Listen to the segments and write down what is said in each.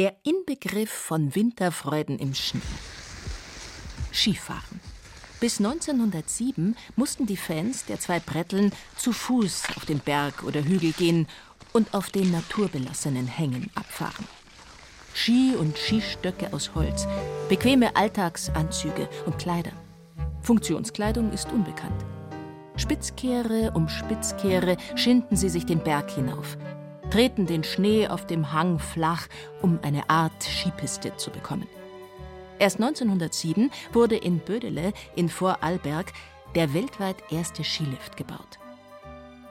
Der Inbegriff von Winterfreuden im Schnee. Skifahren. Bis 1907 mussten die Fans der zwei Bretteln zu Fuß auf den Berg oder Hügel gehen und auf den naturbelassenen Hängen abfahren. Ski und Skistöcke aus Holz, bequeme Alltagsanzüge und Kleider. Funktionskleidung ist unbekannt. Spitzkehre um Spitzkehre schinden sie sich den Berg hinauf, treten den Schnee auf dem Hang flach, um eine Art Skipiste zu bekommen. Erst 1907 wurde in Bödele in Vorarlberg der weltweit erste Skilift gebaut.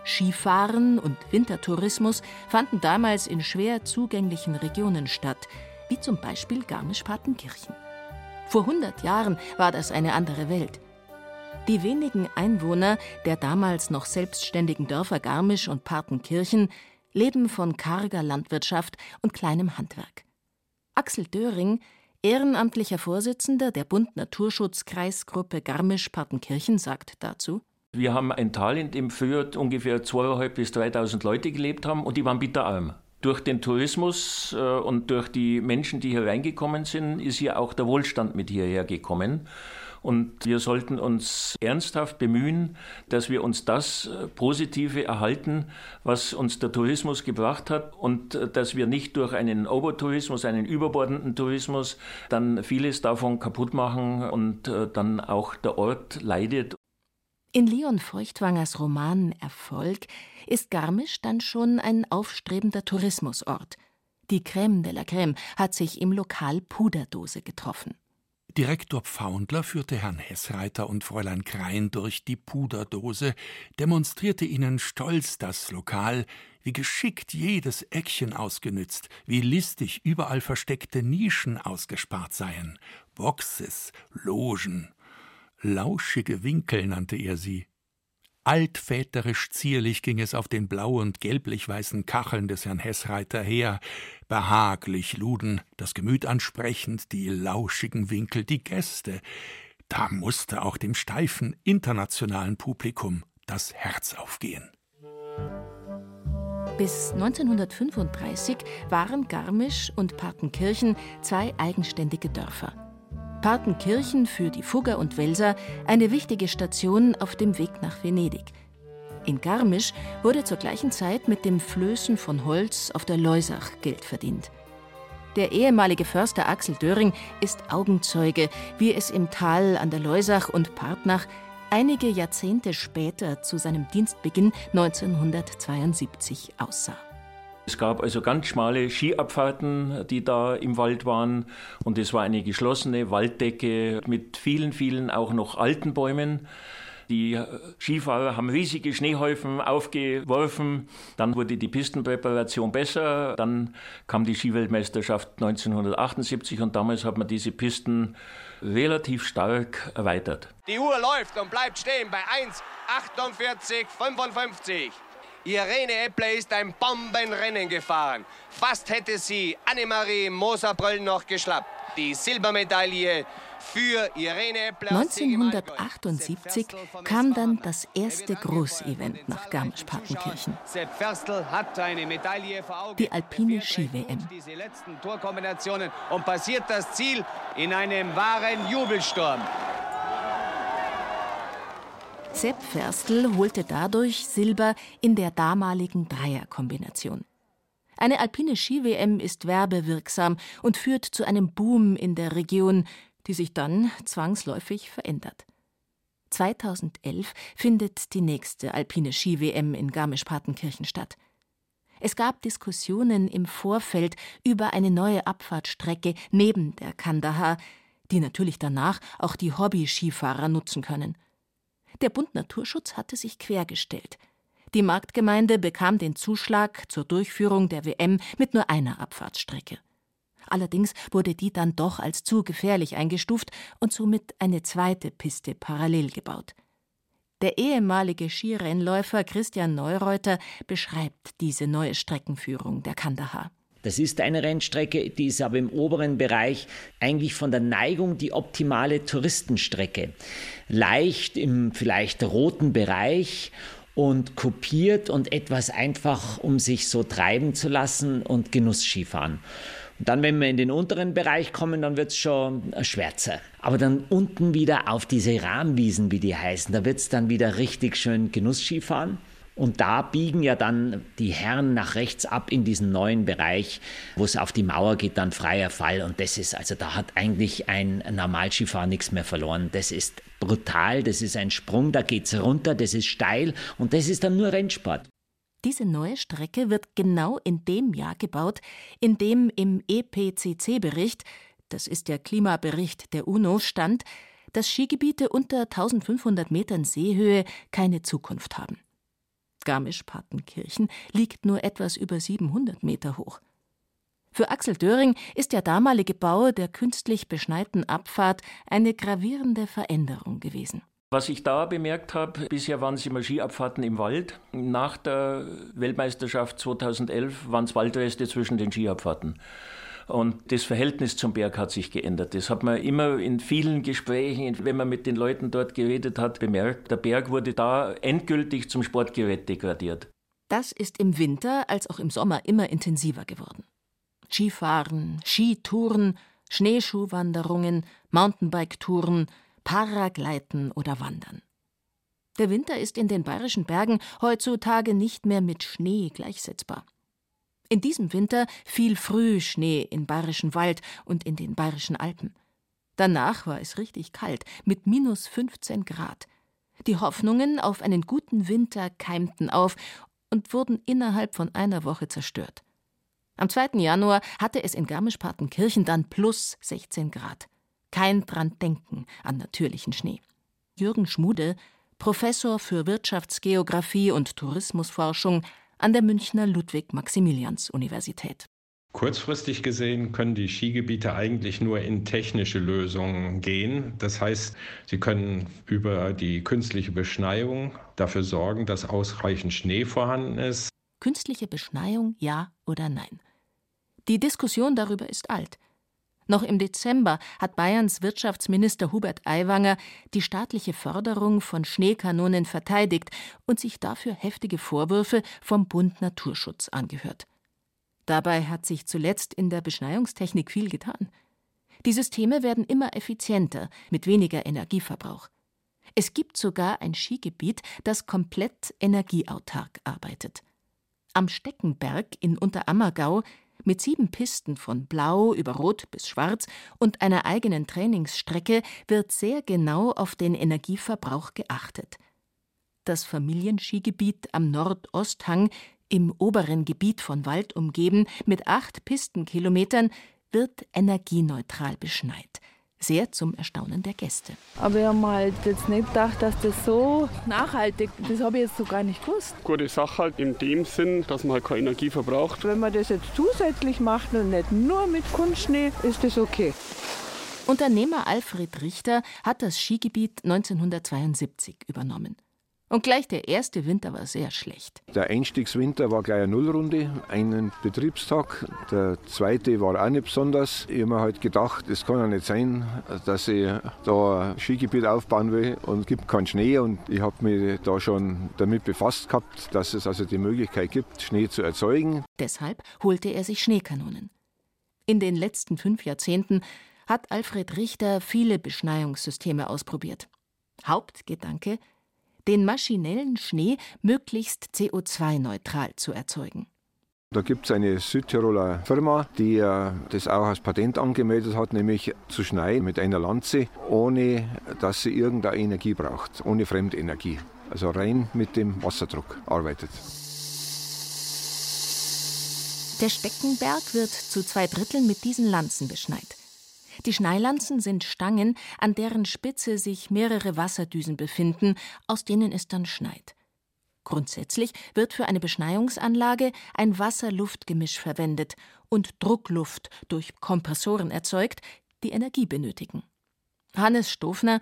Skifahren und Wintertourismus fanden damals in schwer zugänglichen Regionen statt, wie zum Beispiel Garmisch-Partenkirchen. Vor 100 Jahren war das eine andere Welt. Die wenigen Einwohner der damals noch selbstständigen Dörfer Garmisch und Partenkirchen leben von karger Landwirtschaft und kleinem Handwerk. Axel Döring, ehrenamtlicher Vorsitzender der Bund Naturschutz-Kreisgruppe Garmisch-Partenkirchen, sagt dazu: Wir haben ein Tal, in dem früher ungefähr 2.500 bis 3.000 Leute gelebt haben und die waren bitterarm. Durch den Tourismus äh, und durch die Menschen, die hier reingekommen sind, ist hier auch der Wohlstand mit hierher gekommen. Und wir sollten uns ernsthaft bemühen, dass wir uns das äh, Positive erhalten, was uns der Tourismus gebracht hat und äh, dass wir nicht durch einen Overtourismus, einen überbordenden Tourismus dann vieles davon kaputt machen und äh, dann auch der Ort leidet. In Leon Feuchtwangers Roman Erfolg ist Garmisch dann schon ein aufstrebender Tourismusort. Die Crème de la Crème hat sich im Lokal Puderdose getroffen. Direktor Pfaundler führte Herrn Hessreiter und Fräulein Krein durch die Puderdose, demonstrierte ihnen stolz das Lokal, wie geschickt jedes Eckchen ausgenützt, wie listig überall versteckte Nischen ausgespart seien, Boxes, Logen, lauschige Winkel nannte er sie, Altväterisch zierlich ging es auf den blau- und gelblich-weißen Kacheln des Herrn Hessreiter her, behaglich luden, das Gemüt ansprechend, die lauschigen Winkel, die Gäste. Da musste auch dem steifen internationalen Publikum das Herz aufgehen. Bis 1935 waren Garmisch und Partenkirchen zwei eigenständige Dörfer. Partenkirchen für die Fugger und Welser eine wichtige Station auf dem Weg nach Venedig. In Garmisch wurde zur gleichen Zeit mit dem Flößen von Holz auf der Leusach Geld verdient. Der ehemalige Förster Axel Döring ist Augenzeuge, wie es im Tal an der Leusach und Partnach einige Jahrzehnte später zu seinem Dienstbeginn 1972 aussah. Es gab also ganz schmale Skiabfahrten, die da im Wald waren. Und es war eine geschlossene Walddecke mit vielen, vielen auch noch alten Bäumen. Die Skifahrer haben riesige Schneehäufen aufgeworfen. Dann wurde die Pistenpräparation besser. Dann kam die Skiweltmeisterschaft 1978 und damals hat man diese Pisten relativ stark erweitert. Die Uhr läuft und bleibt stehen bei 1,48,55. Irene Eppler ist ein Bombenrennen gefahren. Fast hätte sie Annemarie Moserbröll noch geschlappt. Die Silbermedaille für Irene Eppler. 1978 kam dann das erste Großevent nach Garmisch-Partenkirchen. Die alpine Ski-WM. Diese letzten Torkombinationen und passiert das Ziel in einem wahren Jubelsturm. Sepp Ferstl holte dadurch Silber in der damaligen Dreierkombination. Eine alpine Ski-WM ist werbewirksam und führt zu einem Boom in der Region, die sich dann zwangsläufig verändert. 2011 findet die nächste alpine Ski-WM in Garmisch-Partenkirchen statt. Es gab Diskussionen im Vorfeld über eine neue Abfahrtstrecke neben der Kandahar, die natürlich danach auch die Hobby-Skifahrer nutzen können. Der Bund Naturschutz hatte sich quergestellt. Die Marktgemeinde bekam den Zuschlag zur Durchführung der WM mit nur einer Abfahrtsstrecke. Allerdings wurde die dann doch als zu gefährlich eingestuft und somit eine zweite Piste parallel gebaut. Der ehemalige Skirennläufer Christian Neureuter beschreibt diese neue Streckenführung der Kandahar. Das ist eine Rennstrecke, die ist aber im oberen Bereich eigentlich von der Neigung die optimale Touristenstrecke. Leicht im vielleicht roten Bereich und kopiert und etwas einfach, um sich so treiben zu lassen und Genussskifahren. Dann, wenn wir in den unteren Bereich kommen, dann wird es schon schwärzer. Aber dann unten wieder auf diese Rahmwiesen, wie die heißen, da wird es dann wieder richtig schön Genussski fahren. Und da biegen ja dann die Herren nach rechts ab in diesen neuen Bereich, wo es auf die Mauer geht, dann freier Fall. Und das ist, also da hat eigentlich ein Normalskifahrer nichts mehr verloren. Das ist brutal, das ist ein Sprung, da geht es runter, das ist steil und das ist dann nur Rennsport. Diese neue Strecke wird genau in dem Jahr gebaut, in dem im EPCC-Bericht, das ist der Klimabericht der UNO, stand, dass Skigebiete unter 1500 Metern Seehöhe keine Zukunft haben. Garmisch-Partenkirchen liegt nur etwas über 700 Meter hoch. Für Axel Döring ist der damalige Bau der künstlich beschneiten Abfahrt eine gravierende Veränderung gewesen. Was ich da bemerkt habe, bisher waren es immer Skiabfahrten im Wald. Nach der Weltmeisterschaft 2011 waren es Waldreste zwischen den Skiabfahrten. Und das Verhältnis zum Berg hat sich geändert. Das hat man immer in vielen Gesprächen, wenn man mit den Leuten dort geredet hat, bemerkt. Der Berg wurde da endgültig zum Sportgerät degradiert. Das ist im Winter als auch im Sommer immer intensiver geworden. Skifahren, Skitouren, Schneeschuhwanderungen, Mountainbike-Touren, Paragleiten oder Wandern. Der Winter ist in den bayerischen Bergen heutzutage nicht mehr mit Schnee gleichsetzbar. In diesem Winter fiel früh Schnee in bayerischen Wald und in den bayerischen Alpen. Danach war es richtig kalt, mit minus 15 Grad. Die Hoffnungen auf einen guten Winter keimten auf und wurden innerhalb von einer Woche zerstört. Am 2. Januar hatte es in Garmisch-Partenkirchen dann plus 16 Grad. Kein dran denken an natürlichen Schnee. Jürgen Schmude, Professor für Wirtschaftsgeographie und Tourismusforschung an der Münchner Ludwig-Maximilians-Universität. Kurzfristig gesehen können die Skigebiete eigentlich nur in technische Lösungen gehen. Das heißt, sie können über die künstliche Beschneiung dafür sorgen, dass ausreichend Schnee vorhanden ist. Künstliche Beschneiung, ja oder nein? Die Diskussion darüber ist alt. Noch im Dezember hat Bayerns Wirtschaftsminister Hubert Aiwanger die staatliche Förderung von Schneekanonen verteidigt und sich dafür heftige Vorwürfe vom Bund Naturschutz angehört. Dabei hat sich zuletzt in der Beschneiungstechnik viel getan. Die Systeme werden immer effizienter, mit weniger Energieverbrauch. Es gibt sogar ein Skigebiet, das komplett energieautark arbeitet. Am Steckenberg in Unterammergau mit sieben Pisten von Blau über Rot bis Schwarz und einer eigenen Trainingsstrecke wird sehr genau auf den Energieverbrauch geachtet. Das Familienskigebiet am Nordosthang, im oberen Gebiet von Wald umgeben, mit acht Pistenkilometern, wird energieneutral beschneit sehr zum Erstaunen der Gäste. Aber ich habe halt jetzt nicht gedacht, dass das so nachhaltig ist. Das habe ich jetzt so gar nicht gewusst. Gute Sache halt in dem Sinn, dass man halt keine Energie verbraucht. Wenn man das jetzt zusätzlich macht und nicht nur mit Kunstschnee, ist das okay. Unternehmer Alfred Richter hat das Skigebiet 1972 übernommen. Und gleich der erste Winter war sehr schlecht. Der Einstiegswinter war gleich eine Nullrunde, einen Betriebstag. Der zweite war auch nicht besonders. Ich habe mir halt gedacht, es kann ja nicht sein, dass ich da ein Skigebiet aufbauen will und es gibt keinen Schnee. Und ich habe mich da schon damit befasst gehabt, dass es also die Möglichkeit gibt, Schnee zu erzeugen. Deshalb holte er sich Schneekanonen. In den letzten fünf Jahrzehnten hat Alfred Richter viele Beschneiungssysteme ausprobiert. Hauptgedanke – den maschinellen Schnee möglichst CO2-neutral zu erzeugen. Da gibt es eine Südtiroler Firma, die das auch als Patent angemeldet hat, nämlich zu schneiden mit einer Lanze, ohne dass sie irgendeine Energie braucht, ohne Fremdenergie. Also rein mit dem Wasserdruck arbeitet. Der Steckenberg wird zu zwei Dritteln mit diesen Lanzen beschneit. Die Schneilanzen sind Stangen, an deren Spitze sich mehrere Wasserdüsen befinden, aus denen es dann schneit. Grundsätzlich wird für eine Beschneiungsanlage ein Wasser-Luft-Gemisch verwendet und Druckluft durch Kompressoren erzeugt, die Energie benötigen. Hannes Stofner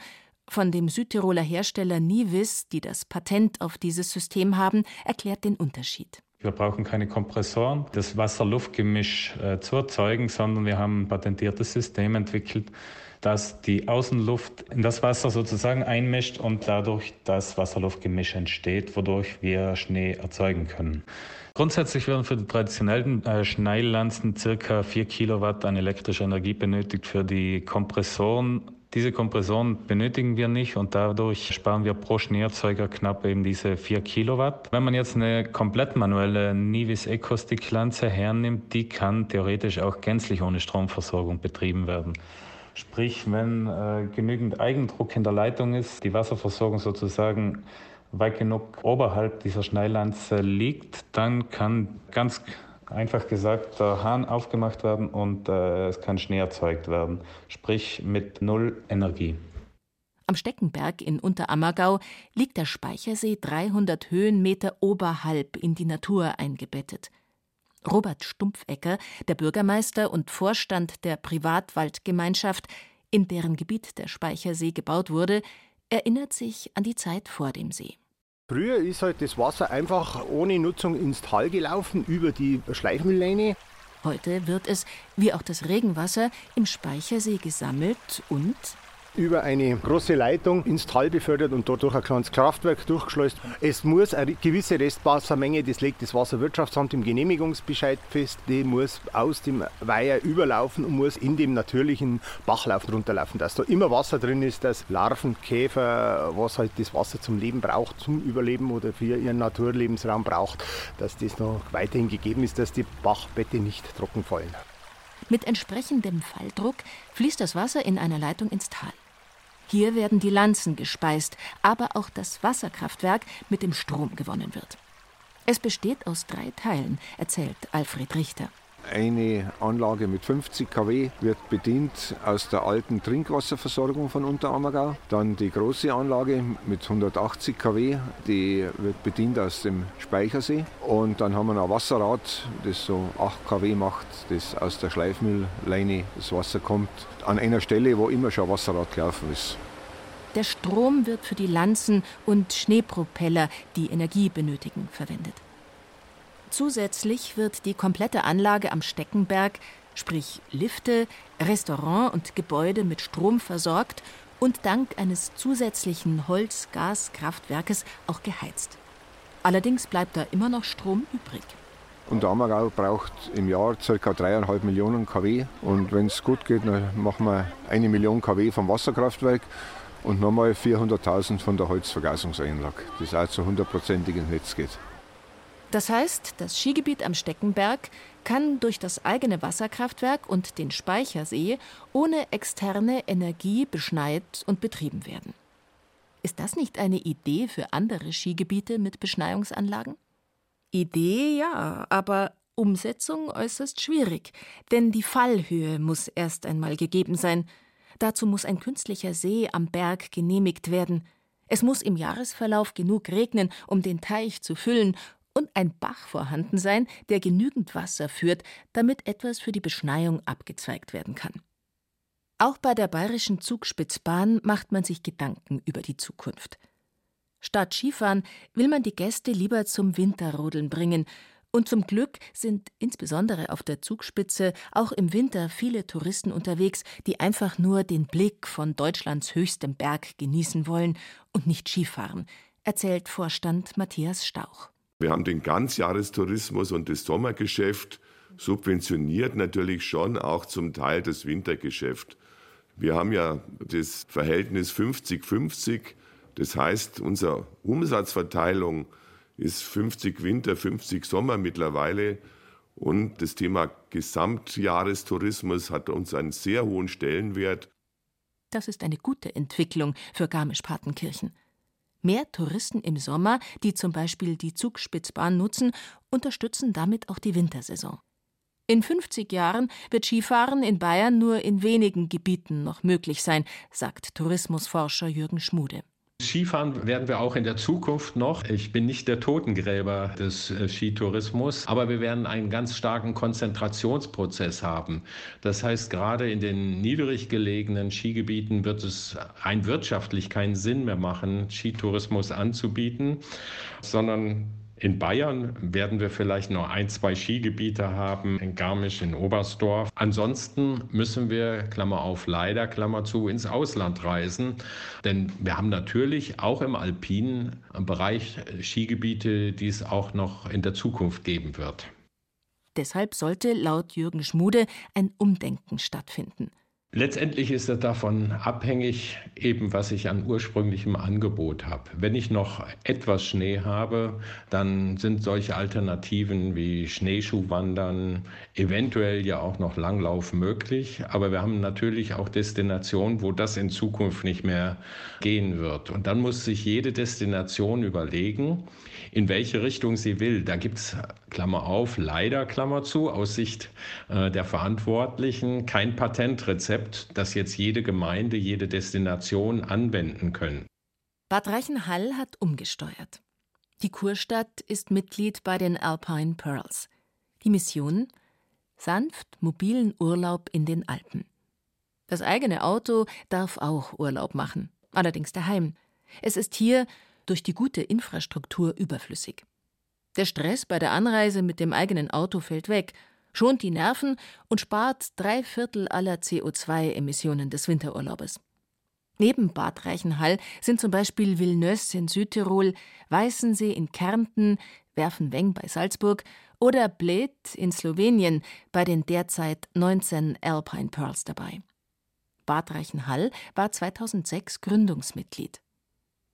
von dem Südtiroler Hersteller Nivis, die das Patent auf dieses System haben, erklärt den Unterschied. Wir brauchen keine Kompressoren, das Wasser-Luft-Gemisch äh, zu erzeugen, sondern wir haben ein patentiertes System entwickelt, das die Außenluft in das Wasser sozusagen einmischt und dadurch das Wasser-Luft-Gemisch entsteht, wodurch wir Schnee erzeugen können. Grundsätzlich werden für die traditionellen äh, Schneilanzen circa 4 Kilowatt an elektrischer Energie benötigt. Für die Kompressoren diese Kompressoren benötigen wir nicht und dadurch sparen wir pro Schneeerzeuger knapp eben diese 4 Kilowatt. Wenn man jetzt eine komplett manuelle Nivis Ecostick Lanze hernimmt, die kann theoretisch auch gänzlich ohne Stromversorgung betrieben werden. Sprich, wenn äh, genügend Eigendruck in der Leitung ist, die Wasserversorgung sozusagen weit genug oberhalb dieser Schneilanze liegt, dann kann ganz einfach gesagt der Hahn aufgemacht werden und äh, es kann Schnee erzeugt werden, sprich mit null Energie. Am Steckenberg in Unterammergau liegt der Speichersee 300 Höhenmeter oberhalb in die Natur eingebettet. Robert Stumpfecker, der Bürgermeister und Vorstand der Privatwaldgemeinschaft, in deren Gebiet der Speichersee gebaut wurde, erinnert sich an die Zeit vor dem See. Früher ist halt das Wasser einfach ohne Nutzung ins Tal gelaufen, über die Schleifmüllleine. Heute wird es, wie auch das Regenwasser, im Speichersee gesammelt und über eine große Leitung ins Tal befördert und dort durch ein kleines Kraftwerk durchgeschleust. Es muss eine gewisse Restwassermenge, das legt das Wasserwirtschaftsamt im Genehmigungsbescheid fest, die muss aus dem Weiher überlaufen und muss in dem natürlichen Bachlauf runterlaufen. Dass da immer Wasser drin ist, dass Larven, Käfer, was halt das Wasser zum Leben braucht, zum Überleben oder für ihren Naturlebensraum braucht, dass das noch weiterhin gegeben ist, dass die Bachbette nicht trocken fallen. Mit entsprechendem Falldruck fließt das Wasser in einer Leitung ins Tal. Hier werden die Lanzen gespeist, aber auch das Wasserkraftwerk mit dem Strom gewonnen wird. Es besteht aus drei Teilen, erzählt Alfred Richter. Eine Anlage mit 50 kW wird bedient aus der alten Trinkwasserversorgung von Unterammergau. Dann die große Anlage mit 180 kW, die wird bedient aus dem Speichersee. Und dann haben wir ein Wasserrad, das so 8 kW macht, das aus der Schleifmüllleine das Wasser kommt, an einer Stelle, wo immer schon Wasserrad gelaufen ist. Der Strom wird für die Lanzen und Schneepropeller, die Energie benötigen, verwendet. Zusätzlich wird die komplette Anlage am Steckenberg, sprich Lifte, Restaurant und Gebäude mit Strom versorgt und dank eines zusätzlichen Holz-Gas-Kraftwerkes auch geheizt. Allerdings bleibt da immer noch Strom übrig. Und Ammergau braucht im Jahr ca. 3,5 Millionen kW. Und wenn es gut geht, dann machen wir eine Million kW vom Wasserkraftwerk und nochmal 400.000 von der Holzvergasungsanlage, das auch zu hundertprozentigen Netz geht. Das heißt, das Skigebiet am Steckenberg kann durch das eigene Wasserkraftwerk und den Speichersee ohne externe Energie beschneit und betrieben werden. Ist das nicht eine Idee für andere Skigebiete mit Beschneiungsanlagen? Idee ja, aber Umsetzung äußerst schwierig, denn die Fallhöhe muss erst einmal gegeben sein. Dazu muss ein künstlicher See am Berg genehmigt werden. Es muss im Jahresverlauf genug regnen, um den Teich zu füllen, und ein Bach vorhanden sein, der genügend Wasser führt, damit etwas für die Beschneiung abgezweigt werden kann. Auch bei der bayerischen Zugspitzbahn macht man sich Gedanken über die Zukunft. Statt Skifahren will man die Gäste lieber zum Winterrodeln bringen, und zum Glück sind insbesondere auf der Zugspitze auch im Winter viele Touristen unterwegs, die einfach nur den Blick von Deutschlands höchstem Berg genießen wollen und nicht Skifahren, erzählt Vorstand Matthias Stauch. Wir haben den Ganzjahrestourismus und das Sommergeschäft subventioniert natürlich schon auch zum Teil das Wintergeschäft. Wir haben ja das Verhältnis 50-50. Das heißt, unsere Umsatzverteilung ist 50 Winter, 50 Sommer mittlerweile. Und das Thema Gesamtjahrestourismus hat uns einen sehr hohen Stellenwert. Das ist eine gute Entwicklung für Garmisch-Partenkirchen. Mehr Touristen im Sommer, die zum Beispiel die Zugspitzbahn nutzen, unterstützen damit auch die Wintersaison. In 50 Jahren wird Skifahren in Bayern nur in wenigen Gebieten noch möglich sein, sagt Tourismusforscher Jürgen Schmude. Skifahren werden wir auch in der Zukunft noch. Ich bin nicht der Totengräber des äh, Skitourismus, aber wir werden einen ganz starken Konzentrationsprozess haben. Das heißt, gerade in den niedrig gelegenen Skigebieten wird es rein wirtschaftlich keinen Sinn mehr machen, Skitourismus anzubieten, sondern In Bayern werden wir vielleicht nur ein, zwei Skigebiete haben, in Garmisch, in Oberstdorf. Ansonsten müssen wir, Klammer auf, leider, Klammer zu, ins Ausland reisen. Denn wir haben natürlich auch im alpinen Bereich Skigebiete, die es auch noch in der Zukunft geben wird. Deshalb sollte laut Jürgen Schmude ein Umdenken stattfinden. Letztendlich ist es davon abhängig, eben was ich an ursprünglichem Angebot habe. Wenn ich noch etwas Schnee habe, dann sind solche Alternativen wie Schneeschuhwandern, eventuell ja auch noch Langlauf möglich. Aber wir haben natürlich auch Destinationen, wo das in Zukunft nicht mehr gehen wird. Und dann muss sich jede Destination überlegen, in welche Richtung sie will. Da gibt es, Klammer auf, leider, Klammer zu, aus Sicht äh, der Verantwortlichen kein Patentrezept, das jetzt jede Gemeinde, jede Destination anwenden können. Bad Reichenhall hat umgesteuert. Die Kurstadt ist Mitglied bei den Alpine Pearls. Die Mission? Sanft mobilen Urlaub in den Alpen. Das eigene Auto darf auch Urlaub machen, allerdings daheim. Es ist hier durch die gute Infrastruktur überflüssig. Der Stress bei der Anreise mit dem eigenen Auto fällt weg, schont die Nerven und spart drei Viertel aller CO2-Emissionen des Winterurlaubes. Neben Bad Reichenhall sind zum Beispiel Villeneuve in Südtirol, Weißensee in Kärnten, Werfenweng bei Salzburg oder Bled in Slowenien bei den derzeit 19 Alpine Pearls dabei. Bad Reichenhall war 2006 Gründungsmitglied.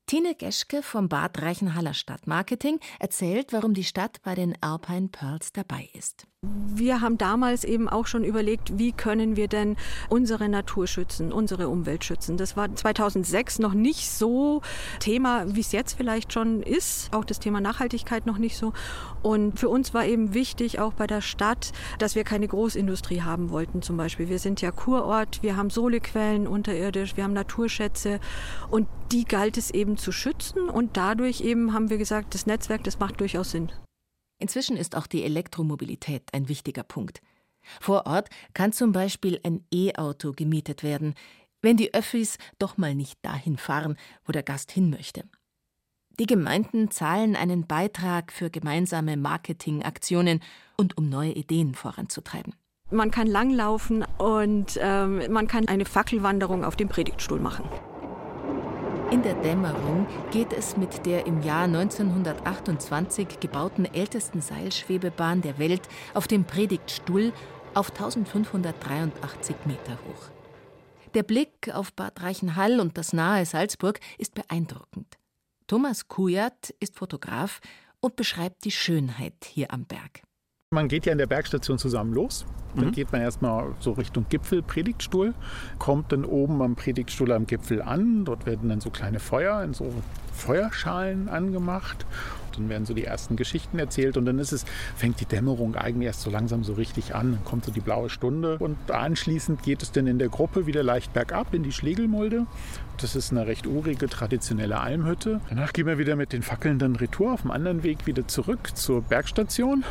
Tine Geschke vom Bad Reichenhaller Stadtmarketing erzählt, warum die Stadt bei den Alpine Pearls dabei ist. Wir haben damals eben auch schon überlegt, wie können wir denn unsere Natur schützen, unsere Umwelt schützen. Das war 2006 noch nicht so Thema, wie es jetzt vielleicht schon ist. Auch das Thema Nachhaltigkeit noch nicht so. Und für uns war eben wichtig, auch bei der Stadt, dass wir keine Großindustrie haben wollten zum Beispiel. Wir sind ja Kurort, wir haben Solequellen unterirdisch, wir haben Naturschätze und die galt es eben zu schützen. Und dadurch eben haben wir gesagt, das Netzwerk, das macht durchaus Sinn. Inzwischen ist auch die Elektromobilität ein wichtiger Punkt. Vor Ort kann zum Beispiel ein E-Auto gemietet werden, wenn die Öffis doch mal nicht dahin fahren, wo der Gast hin möchte. Die Gemeinden zahlen einen Beitrag für gemeinsame Marketingaktionen und um neue Ideen voranzutreiben. Man kann langlaufen und ähm, man kann eine Fackelwanderung auf dem Predigtstuhl machen. In der Dämmerung geht es mit der im Jahr 1928 gebauten ältesten Seilschwebebahn der Welt auf dem Predigtstuhl auf 1583 Meter hoch. Der Blick auf Bad Reichenhall und das nahe Salzburg ist beeindruckend. Thomas Kujat ist Fotograf und beschreibt die Schönheit hier am Berg. Man geht ja in der Bergstation zusammen los. Dann mhm. geht man erstmal so Richtung Gipfel, Predigtstuhl, kommt dann oben am Predigtstuhl am Gipfel an. Dort werden dann so kleine Feuer in so Feuerschalen angemacht. Dann werden so die ersten Geschichten erzählt und dann ist es, fängt die Dämmerung eigentlich erst so langsam so richtig an. Dann kommt so die blaue Stunde und anschließend geht es dann in der Gruppe wieder leicht bergab in die Schlegelmulde. Das ist eine recht urige, traditionelle Almhütte. Danach gehen wir wieder mit den Fackeln dann retour auf dem anderen Weg wieder zurück zur Bergstation.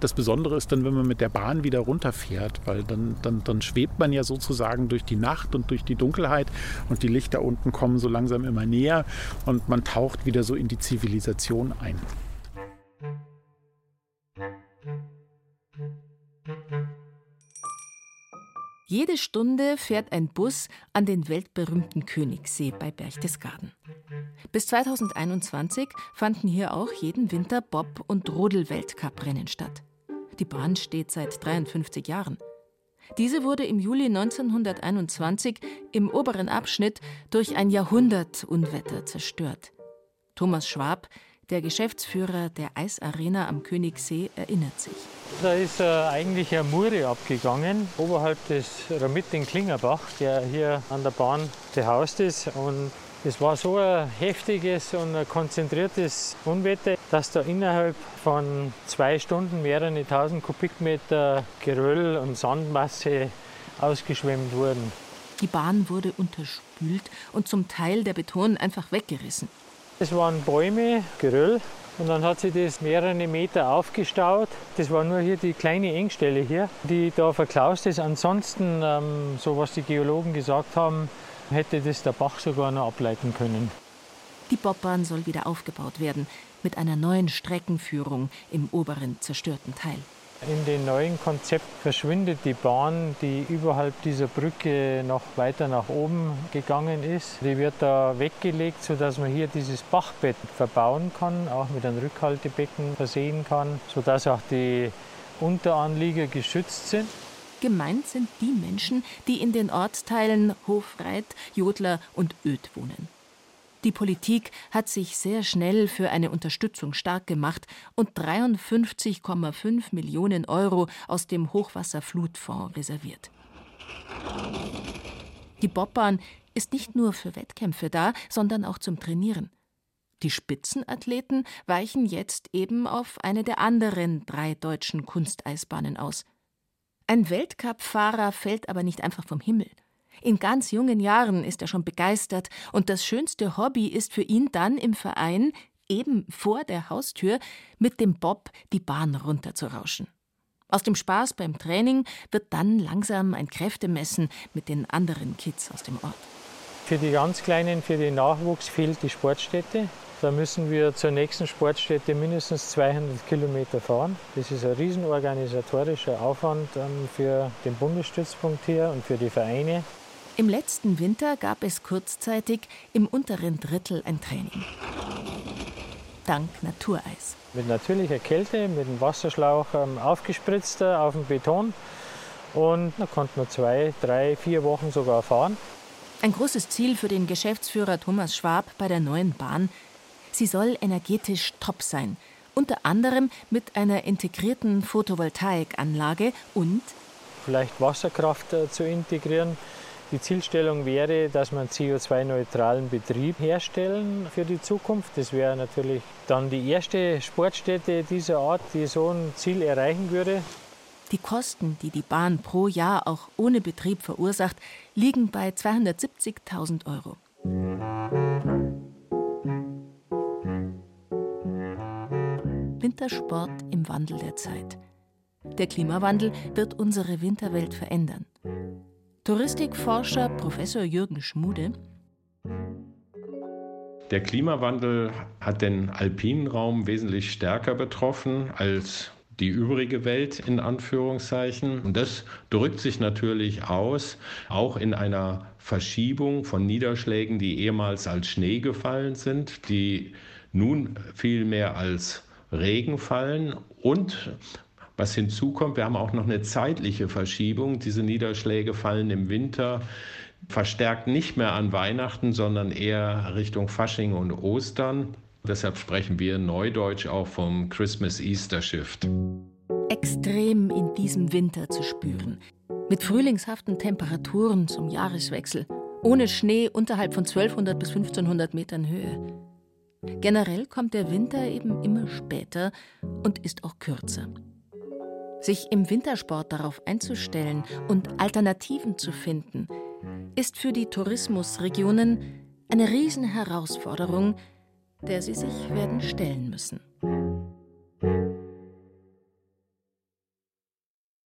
Das Besondere ist dann, wenn man mit der Bahn wieder runterfährt, weil dann, dann, dann schwebt man ja sozusagen durch die Nacht und durch die Dunkelheit und die Lichter unten kommen so langsam immer näher und man taucht wieder so in die Zivilisation ein. Jede Stunde fährt ein Bus an den weltberühmten Königssee bei Berchtesgaden. Bis 2021 fanden hier auch jeden Winter Bob- und Rodel-Weltcuprennen statt. Die Bahn steht seit 53 Jahren. Diese wurde im Juli 1921 im oberen Abschnitt durch ein Jahrhundertunwetter zerstört. Thomas Schwab, der Geschäftsführer der Eisarena am Königssee, erinnert sich. Da ist äh, eigentlich ein Mure abgegangen, oberhalb des Ramit in Klingerbach, der hier an der Bahn behaust ist. Und es war so ein heftiges und ein konzentriertes Unwetter, dass da innerhalb von zwei Stunden mehrere tausend Kubikmeter Geröll und Sandmasse ausgeschwemmt wurden. Die Bahn wurde unterspült und zum Teil der Beton einfach weggerissen. Es waren Bäume, Geröll und dann hat sich das mehrere Meter aufgestaut. Das war nur hier die kleine Engstelle hier, die da verklaust ist. Ansonsten, ähm, so was die Geologen gesagt haben, hätte das der Bach sogar noch ableiten können. Die Bobbahn soll wieder aufgebaut werden, mit einer neuen Streckenführung im oberen zerstörten Teil. In dem neuen Konzept verschwindet die Bahn, die überhalb dieser Brücke noch weiter nach oben gegangen ist. Die wird da weggelegt, sodass man hier dieses Bachbett verbauen kann, auch mit einem Rückhaltebecken versehen kann, sodass auch die Unteranlieger geschützt sind. Gemeint sind die Menschen, die in den Ortsteilen Hofreit, Jodler und Öd wohnen. Die Politik hat sich sehr schnell für eine Unterstützung stark gemacht und 53,5 Millionen Euro aus dem Hochwasserflutfonds reserviert. Die Bobbahn ist nicht nur für Wettkämpfe da, sondern auch zum Trainieren. Die Spitzenathleten weichen jetzt eben auf eine der anderen drei deutschen Kunsteisbahnen aus. Ein Weltcup-Fahrer fällt aber nicht einfach vom Himmel. In ganz jungen Jahren ist er schon begeistert und das schönste Hobby ist für ihn dann im Verein, eben vor der Haustür, mit dem Bob die Bahn runterzurauschen. Aus dem Spaß beim Training wird dann langsam ein Kräftemessen mit den anderen Kids aus dem Ort. Für die ganz Kleinen, für den Nachwuchs fehlt die Sportstätte. Da müssen wir zur nächsten Sportstätte mindestens 200 Kilometer fahren. Das ist ein riesenorganisatorischer Aufwand ähm, für den Bundesstützpunkt hier und für die Vereine. Im letzten Winter gab es kurzzeitig im unteren Drittel ein Training. Dank Natureis. Mit natürlicher Kälte, mit dem Wasserschlauch ähm, aufgespritzt äh, auf dem Beton. Und da konnte man zwei, drei, vier Wochen sogar fahren. Ein großes Ziel für den Geschäftsführer Thomas Schwab bei der neuen Bahn. Sie soll energetisch top sein. Unter anderem mit einer integrierten Photovoltaikanlage und vielleicht Wasserkraft äh, zu integrieren. Die Zielstellung wäre, dass man CO2-neutralen Betrieb herstellen für die Zukunft. Das wäre natürlich dann die erste Sportstätte dieser Art, die so ein Ziel erreichen würde. Die Kosten, die die Bahn pro Jahr auch ohne Betrieb verursacht, liegen bei 270.000 Euro. Wintersport im Wandel der Zeit. Der Klimawandel wird unsere Winterwelt verändern. Touristikforscher Professor Jürgen Schmude. Der Klimawandel hat den alpinen Raum wesentlich stärker betroffen als die übrige Welt in Anführungszeichen. Und das drückt sich natürlich aus, auch in einer Verschiebung von Niederschlägen, die ehemals als Schnee gefallen sind, die nun viel mehr als Regen fallen und was hinzukommt, wir haben auch noch eine zeitliche Verschiebung. Diese Niederschläge fallen im Winter verstärkt nicht mehr an Weihnachten, sondern eher Richtung Fasching und Ostern. Deshalb sprechen wir neudeutsch auch vom Christmas-Easter-Shift. Extrem in diesem Winter zu spüren. Mit frühlingshaften Temperaturen zum Jahreswechsel. Ohne Schnee unterhalb von 1200 bis 1500 Metern Höhe. Generell kommt der Winter eben immer später und ist auch kürzer. Sich im Wintersport darauf einzustellen und Alternativen zu finden, ist für die Tourismusregionen eine Riesenherausforderung, der sie sich werden stellen müssen.